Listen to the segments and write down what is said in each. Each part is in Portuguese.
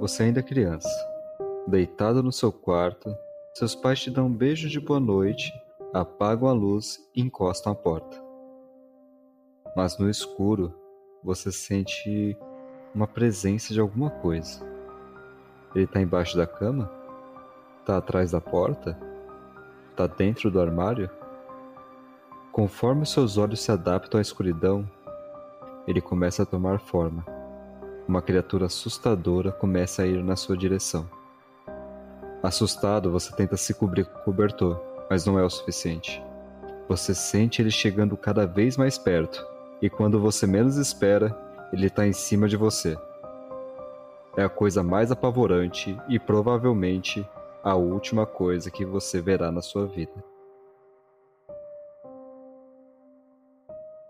Você ainda é criança, deitado no seu quarto, seus pais te dão um beijo de boa noite, apagam a luz e encostam a porta. Mas no escuro, você sente uma presença de alguma coisa. Ele está embaixo da cama? Está atrás da porta? Está dentro do armário? Conforme seus olhos se adaptam à escuridão, ele começa a tomar forma. Uma criatura assustadora começa a ir na sua direção. Assustado, você tenta se cobrir com o cobertor, mas não é o suficiente. Você sente ele chegando cada vez mais perto, e quando você menos espera, ele está em cima de você. É a coisa mais apavorante e provavelmente a última coisa que você verá na sua vida.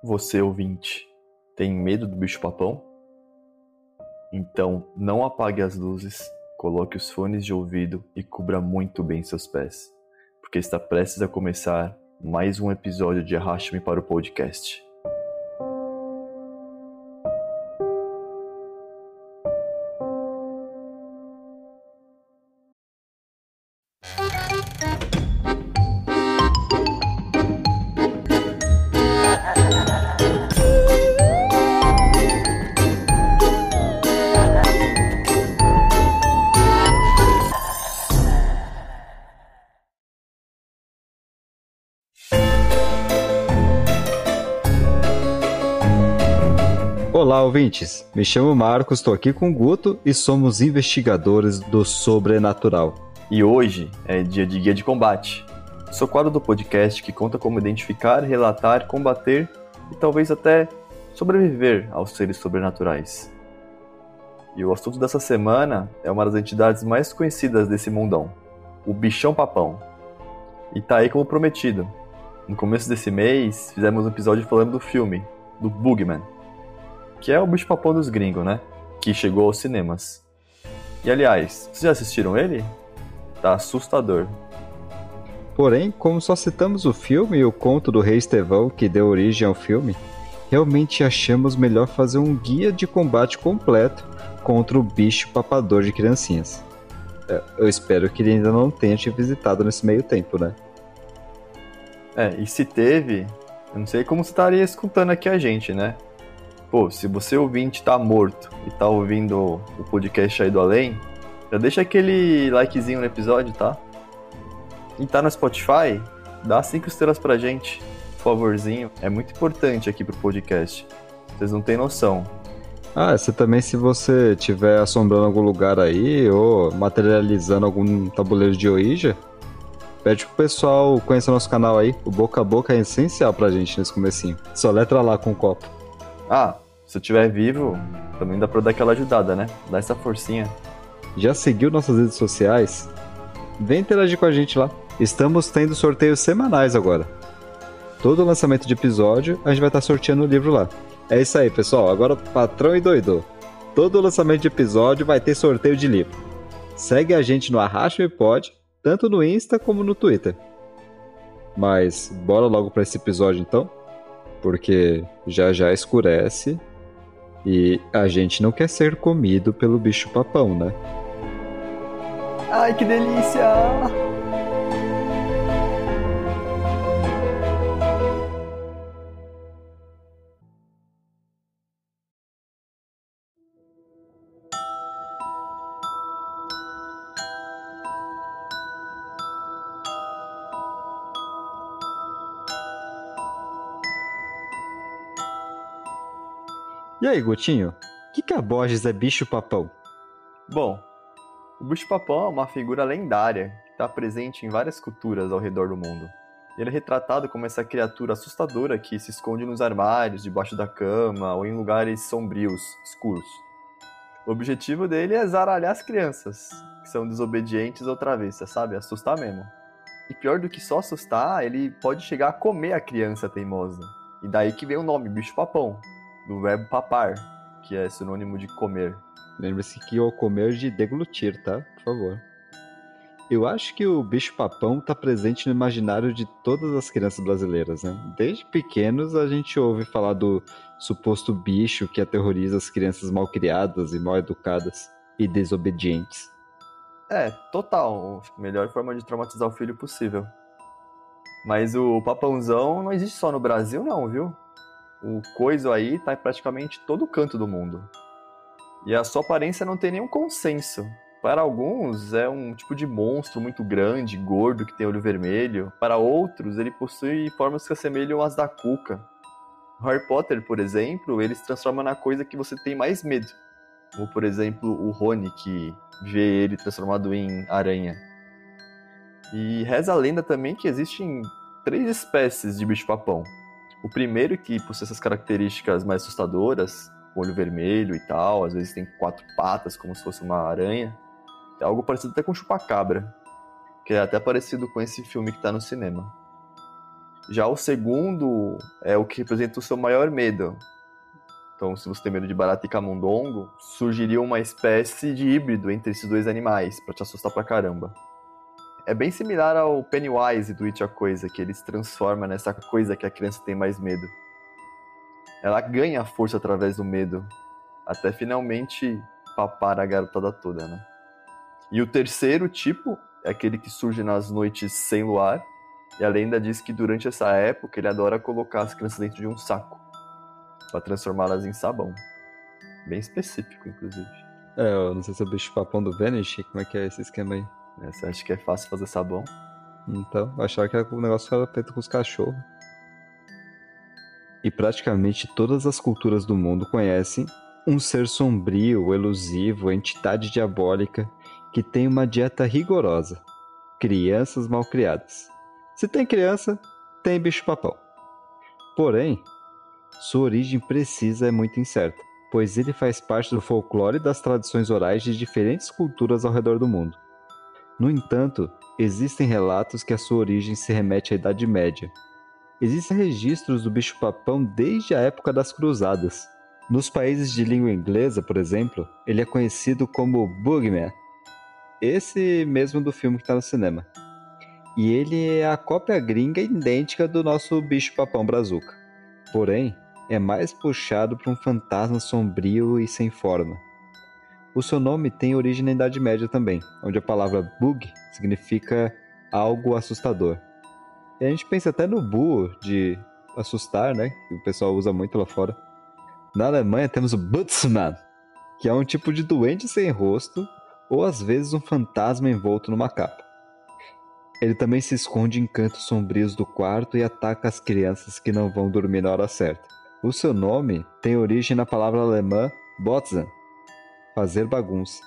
Você, ouvinte, tem medo do bicho-papão? Então não apague as luzes, coloque os fones de ouvido e cubra muito bem seus pés, porque está prestes a começar mais um episódio de Arraste-me para o podcast. Olá, ouvintes. Me chamo Marcos, estou aqui com o Guto e somos investigadores do sobrenatural. E hoje é dia de guia de combate. Sou quadro do podcast que conta como identificar, relatar, combater e talvez até sobreviver aos seres sobrenaturais. E o assunto dessa semana é uma das entidades mais conhecidas desse mundão, o bichão papão. E tá aí como prometido. No começo desse mês, fizemos um episódio falando do filme, do Bugman que é o bicho papão dos gringos, né? Que chegou aos cinemas. E aliás, vocês já assistiram ele? Tá assustador. Porém, como só citamos o filme e o conto do Rei Estevão que deu origem ao filme, realmente achamos melhor fazer um guia de combate completo contra o bicho papador de criancinhas. É, eu espero que ele ainda não tenha te visitado nesse meio tempo, né? É, e se teve, eu não sei como você estaria escutando aqui a gente, né? Pô, se você ouvinte tá morto e tá ouvindo o podcast aí do além, já deixa aquele likezinho no episódio, tá? E tá no Spotify, dá cinco estrelas pra gente, por favorzinho. É muito importante aqui pro podcast. Vocês não têm noção. Ah, você também, se você estiver assombrando algum lugar aí ou materializando algum tabuleiro de Ouija, pede pro pessoal conhecer nosso canal aí. O boca a boca é essencial pra gente nesse comecinho. Só letra lá com o copo. Ah, se eu estiver vivo, também dá pra dar aquela ajudada, né? Dá essa forcinha. Já seguiu nossas redes sociais? Vem interagir com a gente lá. Estamos tendo sorteios semanais agora. Todo lançamento de episódio, a gente vai estar sorteando o livro lá. É isso aí, pessoal. Agora, patrão e doido. Todo lançamento de episódio vai ter sorteio de livro. Segue a gente no Arracho e Pod, tanto no Insta como no Twitter. Mas bora logo para esse episódio então? Porque já já escurece e a gente não quer ser comido pelo bicho papão, né? Ai, que delícia! E aí, Gotinho? O que, que a Borges é bicho-papão? Bom, o bicho-papão é uma figura lendária que está presente em várias culturas ao redor do mundo. Ele é retratado como essa criatura assustadora que se esconde nos armários, debaixo da cama ou em lugares sombrios, escuros. O objetivo dele é zaralhar as crianças, que são desobedientes ou travessas, sabe? Assustar mesmo. E pior do que só assustar, ele pode chegar a comer a criança teimosa. E daí que vem o nome, bicho-papão, do verbo papar, que é sinônimo de comer. Lembre-se que o comer de deglutir, tá? Por favor. Eu acho que o bicho-papão está presente no imaginário de todas as crianças brasileiras, né? Desde pequenos a gente ouve falar do suposto bicho que aterroriza as crianças mal criadas e mal educadas. e desobedientes. É, total. Melhor forma de traumatizar o filho possível. Mas o papãozão não existe só no Brasil, não, viu? O coiso aí tá em praticamente todo canto do mundo. E a sua aparência não tem nenhum consenso. Para alguns, é um tipo de monstro muito grande, gordo, que tem olho vermelho. Para outros, ele possui formas que assemelham às da Cuca. Harry Potter, por exemplo, ele se transforma na coisa que você tem mais medo. Como, por exemplo, o Rony, que vê ele transformado em aranha. E reza a lenda também que existem três espécies de bicho-papão. O primeiro, que possui essas características mais assustadoras, olho vermelho e tal, às vezes tem quatro patas, como se fosse uma aranha. É algo parecido até com chupacabra, que é até parecido com esse filme que está no cinema. Já o segundo é o que representa o seu maior medo. Então, se você tem medo de barata e camundongo, surgiria uma espécie de híbrido entre esses dois animais, para te assustar pra caramba. É bem similar ao Pennywise do It a Coisa, que ele se transforma nessa coisa que a criança tem mais medo. Ela ganha força através do medo, até finalmente papar a garotada toda, né? E o terceiro tipo é aquele que surge nas noites sem luar. E a lenda diz que durante essa época ele adora colocar as crianças dentro de um saco para transformá-las em sabão. Bem específico, inclusive. É, eu não sei se é o bicho papão do Vanish, como é que é esse esquema aí? Você acha que é fácil fazer sabão? Então, achava que era negócio que era feito com os cachorros. E praticamente todas as culturas do mundo conhecem um ser sombrio, elusivo, entidade diabólica que tem uma dieta rigorosa. Crianças mal criadas. Se tem criança, tem bicho-papão. Porém, sua origem precisa é muito incerta, pois ele faz parte do folclore e das tradições orais de diferentes culturas ao redor do mundo. No entanto, existem relatos que a sua origem se remete à Idade Média. Existem registros do bicho-papão desde a época das Cruzadas. Nos países de língua inglesa, por exemplo, ele é conhecido como Bugman, esse mesmo do filme que está no cinema. E ele é a cópia gringa idêntica do nosso bicho-papão brazuca. Porém, é mais puxado para um fantasma sombrio e sem forma. O seu nome tem origem na Idade Média também, onde a palavra bug significa algo assustador. E a gente pensa até no bu de assustar, né? Que o pessoal usa muito lá fora. Na Alemanha temos o Butzmann, que é um tipo de doente sem rosto ou às vezes um fantasma envolto numa capa. Ele também se esconde em cantos sombrios do quarto e ataca as crianças que não vão dormir na hora certa. O seu nome tem origem na palavra alemã Botzen, fazer bagunça,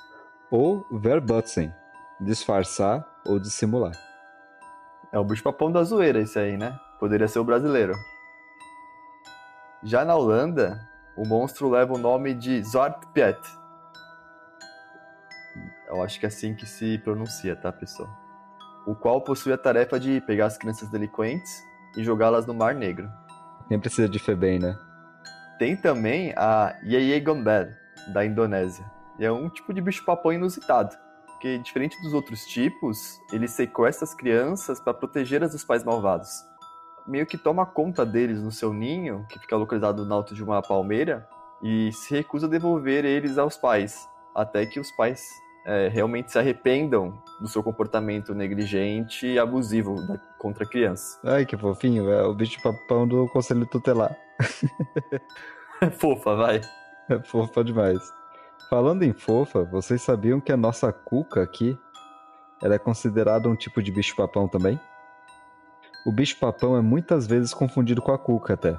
ou verbutzen, disfarçar ou dissimular. É o bicho-papão da zoeira esse aí, né? Poderia ser o brasileiro. Já na Holanda, o monstro leva o nome de Zwart Piet, eu acho que é assim que se pronuncia, tá, pessoal? O qual possui a tarefa de pegar as crianças delinquentes e jogá-las no Mar Negro. Nem precisa de Febem, né? Tem também a Yeye Gambel, da Indonésia. E é um tipo de bicho-papão inusitado. Porque, diferente dos outros tipos, ele sequestra as crianças para protegê-las dos pais malvados. Meio que toma conta deles no seu ninho, que fica localizado no alto de uma palmeira, e se recusa a devolver eles aos pais, até que os pais é, realmente se arrependam do seu comportamento negligente e abusivo da, contra a criança. Ai, que fofinho, é o bicho papão do conselho tutelar. É fofa, vai. É fofa demais. Falando em fofa, vocês sabiam que a nossa cuca aqui ela é considerada um tipo de bicho papão também? O bicho papão é muitas vezes confundido com a cuca até.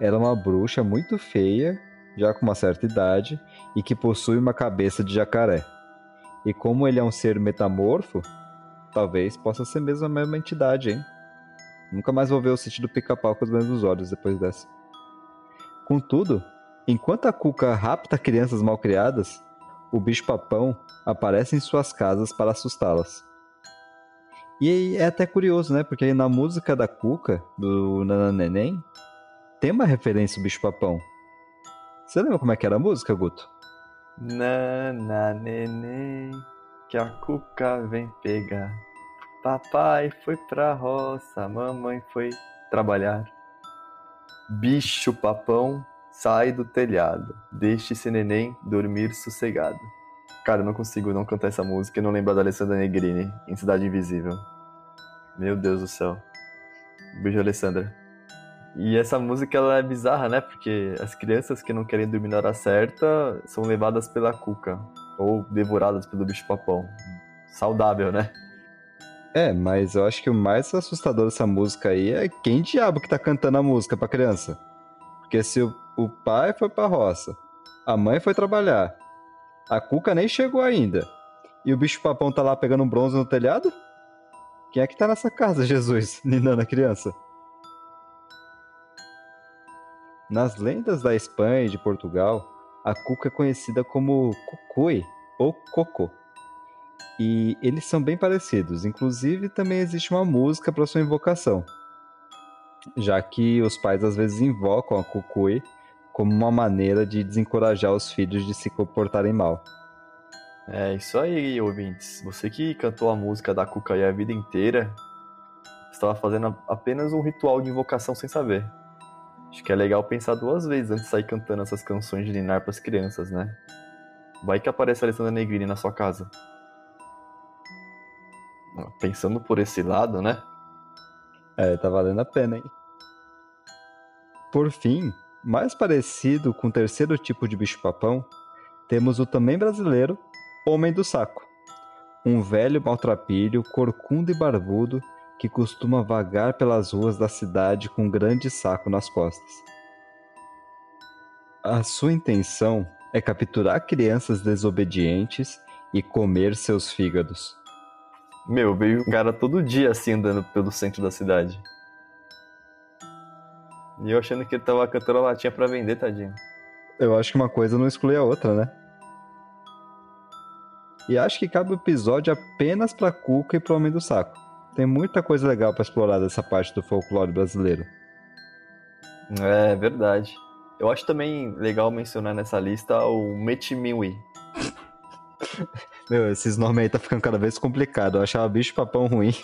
Ela é uma bruxa muito feia, já com uma certa idade, e que possui uma cabeça de jacaré. E como ele é um ser metamorfo, talvez possa ser mesmo a mesma entidade, hein? Nunca mais vou ver o sítio do pica-pau com os mesmos olhos depois dessa. Contudo, enquanto a Cuca rapta crianças mal criadas, o bicho-papão aparece em suas casas para assustá-las. E é até curioso, né? Porque na música da Cuca, do Nananeném, tem uma referência ao bicho-papão. Você lembra como é que era a música, Guto? Nana neném, que a cuca vem pegar. Papai foi pra roça, mamãe foi trabalhar. Bicho papão, sai do telhado, deixe esse neném dormir sossegado. Cara, eu não consigo não cantar essa música e não lembrar da Alessandra Negrini em Cidade Invisível. Meu Deus do céu. Beijo, Alessandra. E essa música ela é bizarra, né? Porque as crianças que não querem dormir na hora certa são levadas pela cuca ou devoradas pelo bicho-papão. Saudável, né? É, mas eu acho que o mais assustador dessa música aí é quem diabo que tá cantando a música pra criança. Porque se o, o pai foi pra roça, a mãe foi trabalhar, a Cuca nem chegou ainda, e o bicho-papão tá lá pegando bronze no telhado? Quem é que tá nessa casa, Jesus, ninando a criança? Nas lendas da Espanha e de Portugal, a cuca é conhecida como cucuy ou cocô. E eles são bem parecidos, inclusive também existe uma música para sua invocação, já que os pais às vezes invocam a cucuy como uma maneira de desencorajar os filhos de se comportarem mal. É isso aí, ouvintes. Você que cantou a música da Cucaí a vida inteira, estava fazendo apenas um ritual de invocação sem saber. Acho que é legal pensar duas vezes antes de sair cantando essas canções de Ninar para as crianças, né? Vai que aparece a Alessandra Negrini na sua casa. Pensando por esse lado, né? É, tá valendo a pena, hein? Por fim, mais parecido com o terceiro tipo de bicho-papão, temos o também brasileiro Homem do Saco. Um velho maltrapilho, corcunda e barbudo que costuma vagar pelas ruas da cidade com um grande saco nas costas. A sua intenção é capturar crianças desobedientes e comer seus fígados. Meu, veio um cara todo dia assim andando pelo centro da cidade. E eu achando que ele tava cantando a latinha pra vender, tadinho. Eu acho que uma coisa não exclui a outra, né? E acho que cabe o episódio apenas pra Cuca e pro Homem do Saco. Tem muita coisa legal para explorar dessa parte do folclore brasileiro. É verdade. Eu acho também legal mencionar nessa lista o Metimiwi. Meu, esses nomes aí tá ficando cada vez complicado. Eu achava bicho papão ruim.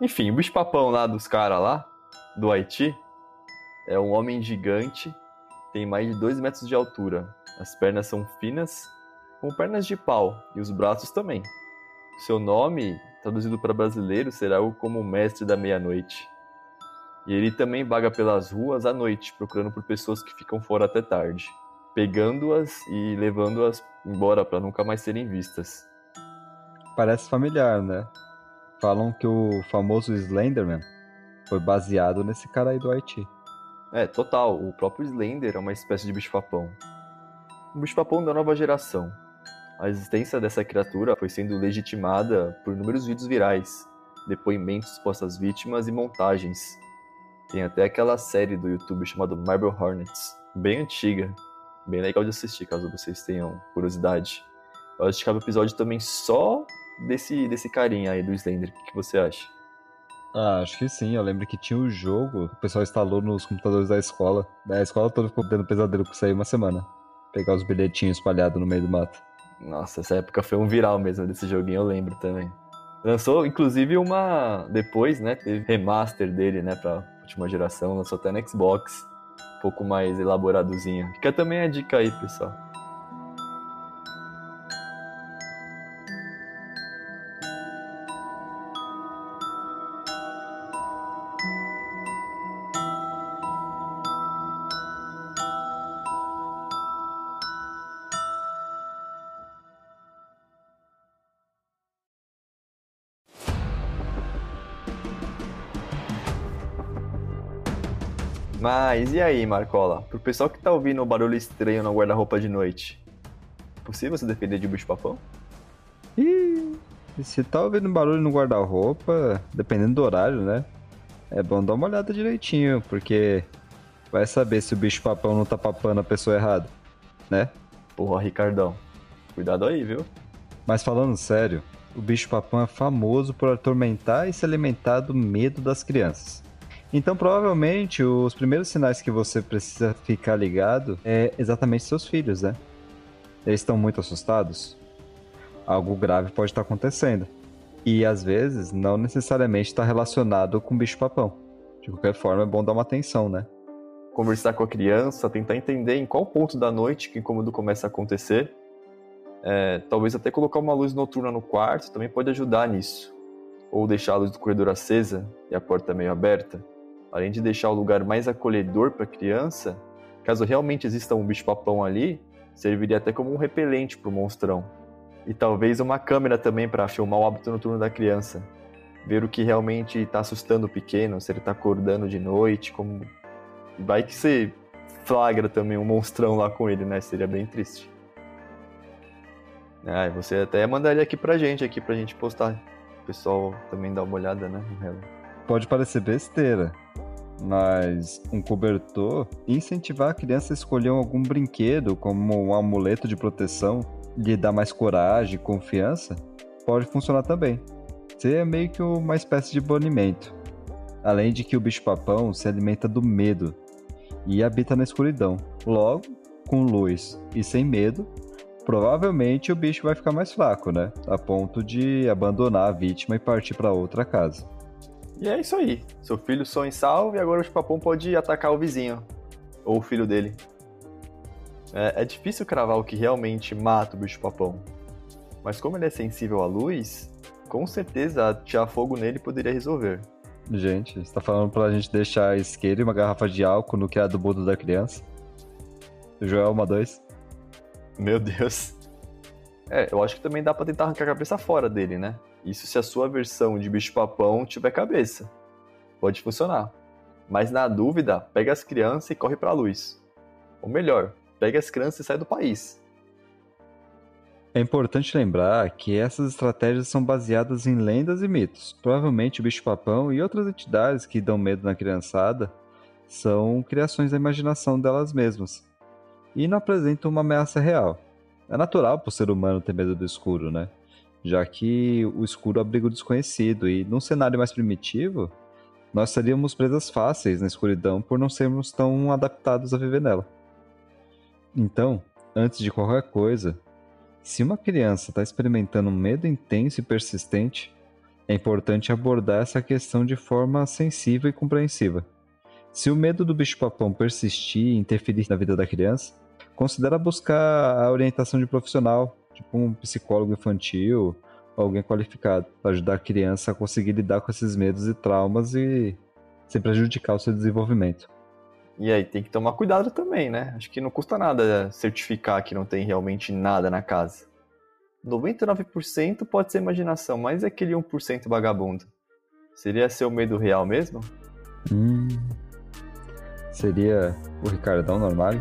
Enfim, o bicho papão lá dos caras lá, do Haiti, é um homem gigante, tem mais de 2 metros de altura. As pernas são finas, com pernas de pau, e os braços também. Seu nome traduzido para brasileiro, será algo como o mestre da meia-noite. E ele também vaga pelas ruas à noite, procurando por pessoas que ficam fora até tarde, pegando-as e levando-as embora para nunca mais serem vistas. Parece familiar, né? Falam que o famoso Slenderman foi baseado nesse cara aí do Haiti. É, total. O próprio Slender é uma espécie de bicho-papão. Um bicho-papão da nova geração, a existência dessa criatura foi sendo legitimada por inúmeros vídeos virais, depoimentos de supostas vítimas e montagens. Tem até aquela série do YouTube chamada Marble Hornets, bem antiga, bem legal de assistir, caso vocês tenham curiosidade. Eu acho que cabe episódio também só desse, desse carinha aí do Slender. O que você acha? Ah, acho que sim. Eu lembro que tinha o um jogo, o pessoal instalou nos computadores da escola. Da escola toda ficou tendo pesadelo com isso aí uma semana. Pegar os bilhetinhos espalhados no meio do mato. Nossa, essa época foi um viral mesmo desse joguinho, eu lembro também. Lançou, inclusive, uma. Depois, né? Teve remaster dele, né? Pra última geração, lançou até no Xbox. Um pouco mais elaboradozinho. Fica também a dica aí, pessoal. Mas e aí, Marcola? Pro pessoal que tá ouvindo o barulho estranho no guarda-roupa de noite, é possível se defender de bicho-papão? Ih, se tá ouvindo barulho no guarda-roupa, dependendo do horário, né? É bom dar uma olhada direitinho, porque vai saber se o bicho-papão não tá papando a pessoa errada, né? Porra, Ricardão, cuidado aí, viu? Mas falando sério, o bicho-papão é famoso por atormentar e se alimentar do medo das crianças. Então, provavelmente, os primeiros sinais que você precisa ficar ligado é exatamente seus filhos, né? Eles estão muito assustados? Algo grave pode estar acontecendo. E às vezes não necessariamente está relacionado com bicho-papão. De qualquer forma, é bom dar uma atenção, né? Conversar com a criança, tentar entender em qual ponto da noite que o incômodo começa a acontecer. É, talvez até colocar uma luz noturna no quarto também pode ajudar nisso. Ou deixar a luz do corredor acesa e a porta meio aberta. Além de deixar o lugar mais acolhedor para a criança, caso realmente exista um bicho-papão ali, serviria até como um repelente para o monstrão. E talvez uma câmera também para filmar o hábito noturno da criança. Ver o que realmente está assustando o pequeno, se ele está acordando de noite, como. Vai que você flagra também um monstrão lá com ele, né? Seria bem triste. Ah, você até mandaria aqui pra gente, aqui pra gente postar. O pessoal também dá uma olhada, né? Pode parecer besteira, mas um cobertor incentivar a criança a escolher algum brinquedo como um amuleto de proteção, lhe dar mais coragem e confiança, pode funcionar também. Seria meio que uma espécie de banimento. Além de que o bicho-papão se alimenta do medo e habita na escuridão. Logo, com luz e sem medo, provavelmente o bicho vai ficar mais fraco, né? A ponto de abandonar a vítima e partir para outra casa. E é isso aí. Seu filho sonha em salvo e agora o papão pode atacar o vizinho. Ou o filho dele. É, é difícil cravar o que realmente mata o bicho-papão. Mas como ele é sensível à luz, com certeza atirar fogo nele poderia resolver. Gente, você tá falando pra gente deixar isqueiro e uma garrafa de álcool no criado mudo da criança? Joel, uma, dois. Meu Deus. É, eu acho que também dá pra tentar arrancar a cabeça fora dele, né? Isso se a sua versão de bicho-papão tiver cabeça. Pode funcionar. Mas na dúvida, pega as crianças e corre pra luz. Ou melhor, pega as crianças e sai do país. É importante lembrar que essas estratégias são baseadas em lendas e mitos. Provavelmente o bicho-papão e outras entidades que dão medo na criançada são criações da imaginação delas mesmas e não apresentam uma ameaça real. É natural para o ser humano ter medo do escuro, né? Já que o escuro abriga o desconhecido e num cenário mais primitivo, nós seríamos presas fáceis na escuridão por não sermos tão adaptados a viver nela. Então, antes de qualquer coisa, se uma criança está experimentando um medo intenso e persistente, é importante abordar essa questão de forma sensível e compreensiva. Se o medo do bicho-papão persistir e interferir na vida da criança, considera buscar a orientação de profissional, tipo um psicólogo infantil, alguém qualificado, para ajudar a criança a conseguir lidar com esses medos e traumas e sem prejudicar o seu desenvolvimento. E aí tem que tomar cuidado também, né? Acho que não custa nada certificar que não tem realmente nada na casa. 99% pode ser imaginação, mas é aquele 1% vagabundo. Seria seu medo real mesmo? Hum, seria o Ricardão normal?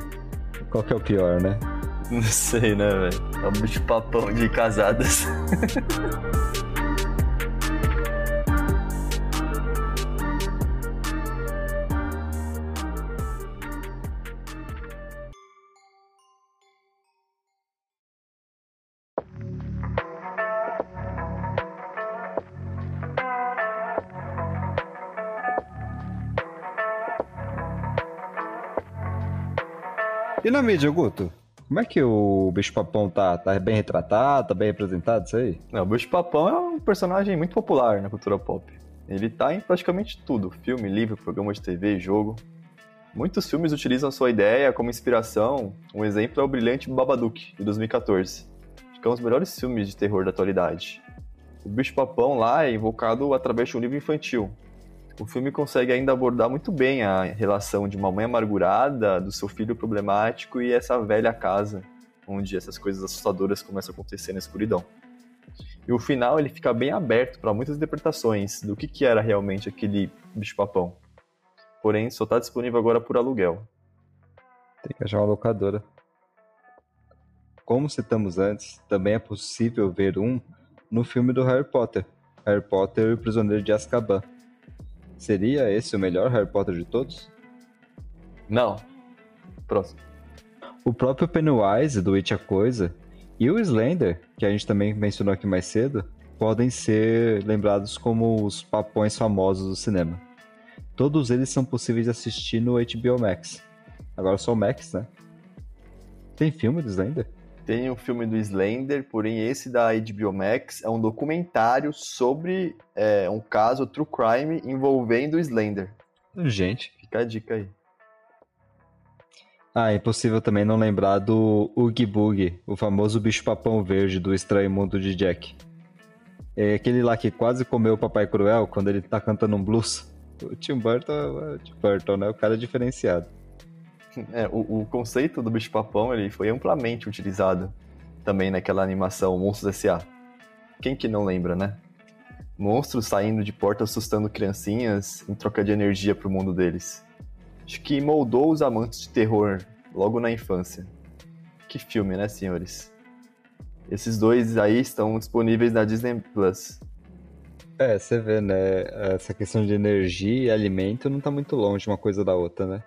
Qual que é o pior, né? Não sei, né, velho? É um bicho papão de casadas. E na mídia, Guto? Como é que o bicho-papão tá? Tá bem retratado? Tá bem representado isso aí? Não, o bicho-papão é um personagem muito popular na cultura pop. Ele tá em praticamente tudo: filme, livro, programa de TV, jogo. Muitos filmes utilizam sua ideia como inspiração. Um exemplo é o brilhante Babadook, de 2014. Acho que é um dos melhores filmes de terror da atualidade. O bicho-papão lá é invocado através de um livro infantil, o filme consegue ainda abordar muito bem a relação de uma mãe amargurada, do seu filho problemático e essa velha casa, onde essas coisas assustadoras começam a acontecer na escuridão. E o final ele fica bem aberto para muitas interpretações do que, que era realmente aquele bicho-papão. Porém, só está disponível agora por aluguel. Tem que achar uma locadora. Como citamos antes, também é possível ver um no filme do Harry Potter, Harry Potter e o Prisioneiro de Azkaban Seria esse o melhor Harry Potter de todos? Não. Próximo. O próprio Pennywise, do It a Coisa, e o Slender, que a gente também mencionou aqui mais cedo, podem ser lembrados como os papões famosos do cinema. Todos eles são possíveis de assistir no HBO Max. Agora só o Max, né? Tem filme do Slender? Tem um filme do Slender, porém esse da HBO Max é um documentário sobre é, um caso true crime envolvendo o Slender. Gente. Fica a dica aí. Ah, impossível também não lembrar do Oogie Boogie, o famoso bicho-papão verde do Estranho Mundo de Jack. É aquele lá que quase comeu o Papai Cruel quando ele tá cantando um blues. O Tim Burton, o Tim Burton, né? O cara é diferenciado. É, o, o conceito do bicho-papão ele foi amplamente utilizado também naquela animação Monstros S.A. Quem que não lembra, né? Monstros saindo de porta assustando criancinhas em troca de energia pro mundo deles. Acho que moldou os amantes de terror logo na infância. Que filme, né, senhores? Esses dois aí estão disponíveis na Disney Plus. É, você vê, né? Essa questão de energia e alimento não tá muito longe uma coisa da outra, né?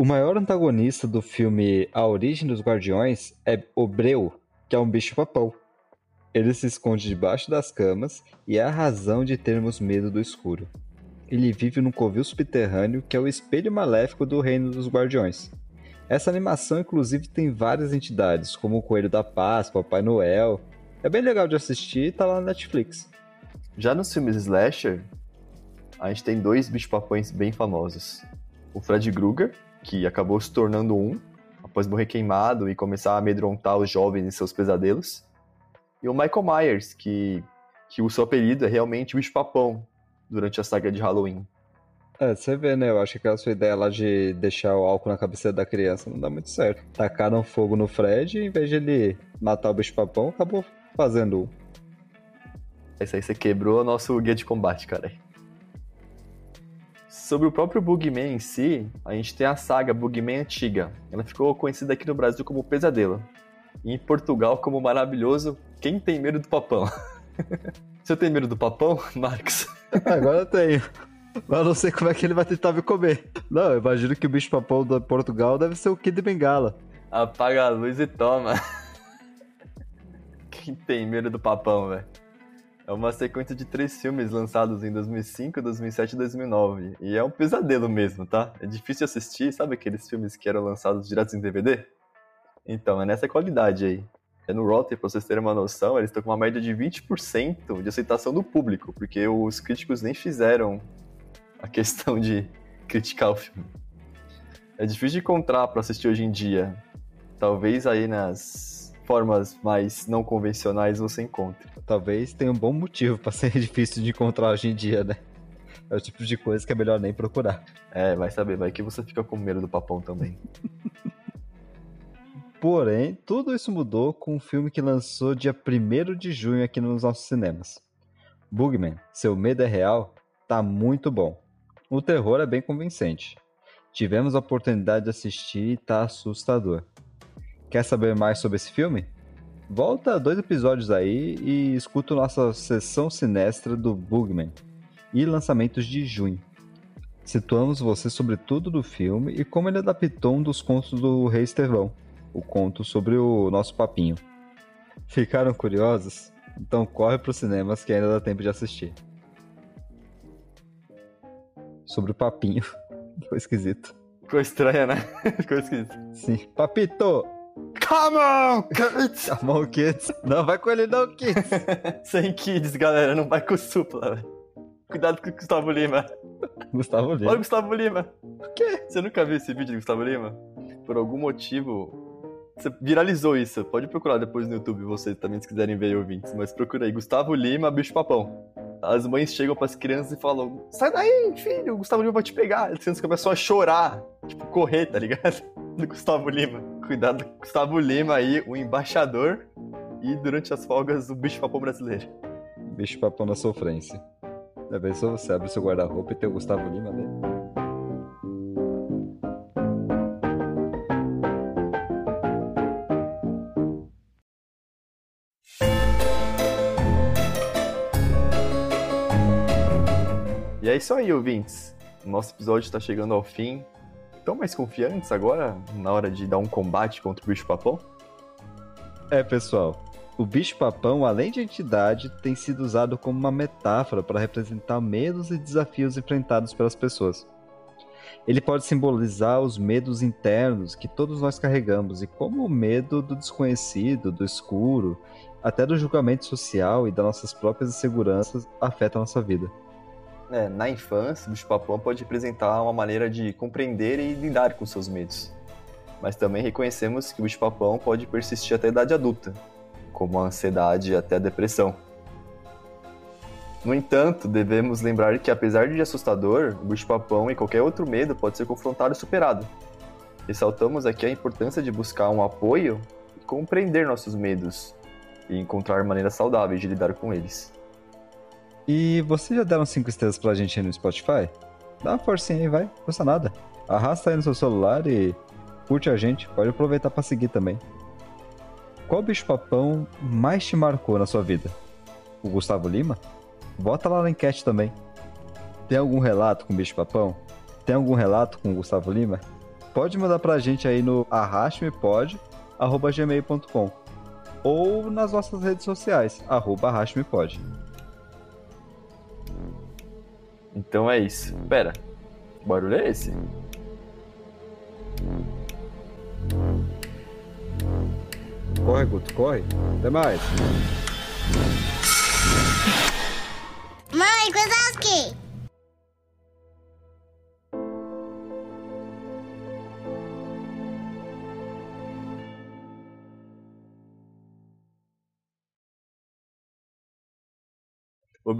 O maior antagonista do filme A Origem dos Guardiões é Obreu, que é um bicho-papão. Ele se esconde debaixo das camas e é a razão de termos medo do escuro ele vive num covil subterrâneo que é o espelho maléfico do Reino dos Guardiões. Essa animação, inclusive, tem várias entidades, como o Coelho da Paz, Papai Noel. É bem legal de assistir e tá lá na Netflix. Já nos filmes Slasher, a gente tem dois bicho-papões bem famosos. O Fred Krueger, que acabou se tornando um, após morrer queimado e começar a amedrontar os jovens em seus pesadelos. E o Michael Myers, que, que o seu apelido é realmente o bicho-papão, durante a saga de Halloween. É, você vê, né? Eu acho que aquela sua ideia lá de deixar o álcool na cabeça da criança não dá muito certo. Tacaram fogo no Fred e em vez de ele matar o bicho-papão, acabou fazendo um. Isso aí você quebrou o nosso guia de combate, cara. Sobre o próprio Bugman em si, a gente tem a saga Bugman antiga. Ela ficou conhecida aqui no Brasil como Pesadelo. E em Portugal como maravilhoso Quem Tem Medo do Papão. Você tem medo do papão, Marcos? Agora eu tenho. Mas eu não sei como é que ele vai tentar me comer. Não, eu imagino que o bicho papão do Portugal deve ser o Kid Bengala. Apaga a luz e toma. Quem tem medo do papão, velho? É uma sequência de três filmes lançados em 2005, 2007 e 2009. E é um pesadelo mesmo, tá? É difícil assistir, sabe aqueles filmes que eram lançados direto em DVD? Então, é nessa qualidade aí. É no Rotten, pra vocês terem uma noção, eles estão com uma média de 20% de aceitação do público, porque os críticos nem fizeram a questão de criticar o filme. É difícil de encontrar para assistir hoje em dia. Talvez aí nas formas mais não convencionais você encontre. Talvez tenha um bom motivo para ser difícil de encontrar hoje em dia, né? É o tipo de coisa que é melhor nem procurar. É, vai saber, vai que você fica com medo do papão também. Porém, tudo isso mudou com um filme que lançou dia 1 de junho aqui nos nossos cinemas. Bugman, Seu Medo é Real, tá muito bom. O terror é bem convincente. Tivemos a oportunidade de assistir e tá assustador. Quer saber mais sobre esse filme? Volta dois episódios aí e escuta nossa sessão sinestra do Bugman e lançamentos de junho. Situamos você sobre tudo do filme e como ele adaptou um dos contos do Rei Estevão o conto sobre o nosso papinho. Ficaram curiosos? Então corre para os cinemas que ainda dá tempo de assistir. Sobre o papinho. Ficou esquisito. Ficou estranha, né? Ficou esquisito. Sim. Papito! Come on, kids! Come on, kids! Não vai com ele não, kids! Sem kids, galera. Não vai com o supla, velho. Cuidado com o Gustavo Lima. Gustavo Lima? Olha o Gustavo Lima. O quê? Você nunca viu esse vídeo do Gustavo Lima? Por algum motivo, você viralizou isso. Pode procurar depois no YouTube, vocês também, se quiserem ver ouvintes. Mas procura aí, Gustavo Lima, bicho papão. As mães chegam pras crianças e falam: Sai daí, filho, o Gustavo Lima vai te pegar. As crianças começam a chorar, tipo, correr, tá ligado? Do Gustavo Lima. Cuidado, Gustavo Lima aí, o embaixador. E durante as folgas, o bicho papão brasileiro. Bicho papão na sofrência. Já pensou? Você abre seu guarda-roupa e tem o Gustavo Lima dentro? é isso aí, ouvintes. O nosso episódio está chegando ao fim. Estão mais confiantes agora na hora de dar um combate contra o bicho-papão? É, pessoal. O bicho-papão, além de entidade, tem sido usado como uma metáfora para representar medos e desafios enfrentados pelas pessoas. Ele pode simbolizar os medos internos que todos nós carregamos e como o medo do desconhecido, do escuro, até do julgamento social e das nossas próprias inseguranças afeta a nossa vida. É, na infância, o bicho-papão pode representar uma maneira de compreender e lidar com seus medos. Mas também reconhecemos que o bicho-papão pode persistir até a idade adulta, como a ansiedade até a depressão. No entanto, devemos lembrar que, apesar de assustador, o bicho-papão e qualquer outro medo pode ser confrontado e superado. Ressaltamos aqui a importância de buscar um apoio e compreender nossos medos e encontrar maneiras saudáveis de lidar com eles. E vocês já deram 5 estrelas pra gente aí no Spotify? Dá uma forcinha aí, vai, custa nada. Arrasta aí no seu celular e curte a gente, pode aproveitar para seguir também. Qual bicho-papão mais te marcou na sua vida? O Gustavo Lima? Bota lá na enquete também. Tem algum relato com bicho-papão? Tem algum relato com o Gustavo Lima? Pode mandar pra gente aí no arrastmepod.gmail.com ou nas nossas redes sociais, arroba arrastmepod. Então é isso. Pera, que barulho é esse? Corre, Guto, corre. Até mais.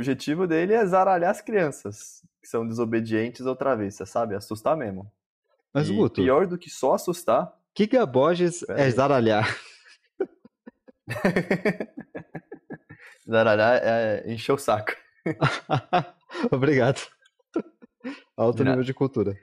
Objetivo dele é zaralhar as crianças, que são desobedientes ou travessas, sabe? Assustar mesmo. Mas, e Guto, pior do que só assustar, Giga Borges é aí. zaralhar. zaralhar é encher o saco. Obrigado. Alto nível de cultura.